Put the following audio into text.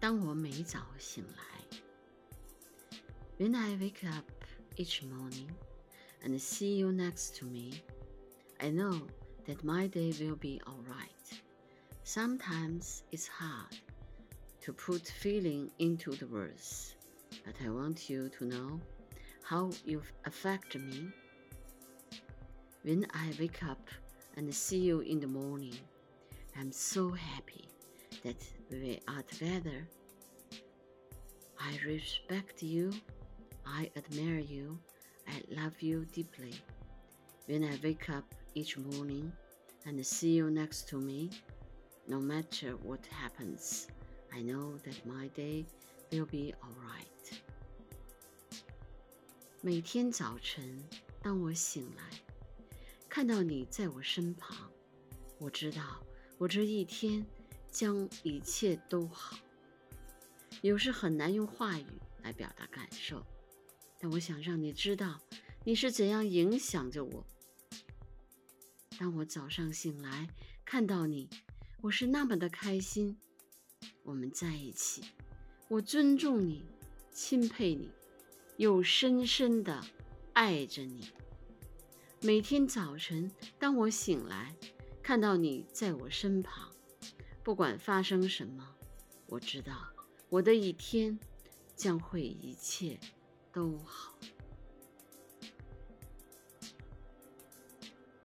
当我每早醒来，When I wake up each morning and see you next to me, I know that my day will be alright. Sometimes it's hard to put feeling into the words, but I want you to know how you affect me. When I wake up and see you in the morning, I'm so happy that we are together. I respect you, I admire you, I love you deeply. When I wake up each morning and see you next to me, no matter what happens, I know that my day will be alright. 每天早晨，当我醒来，看到你在我身旁，我知道我这一天 将一切都好。有时很难用话语来表达感受，但我想让你知道，你是怎样影响着我。当我早上醒来看到你，我是那么的开心。我们在一起，我尊重你，钦佩你，又深深的爱着你。每天早晨，当我醒来看到你在我身旁。不管发生什么，我知道我的一天将会一切都好。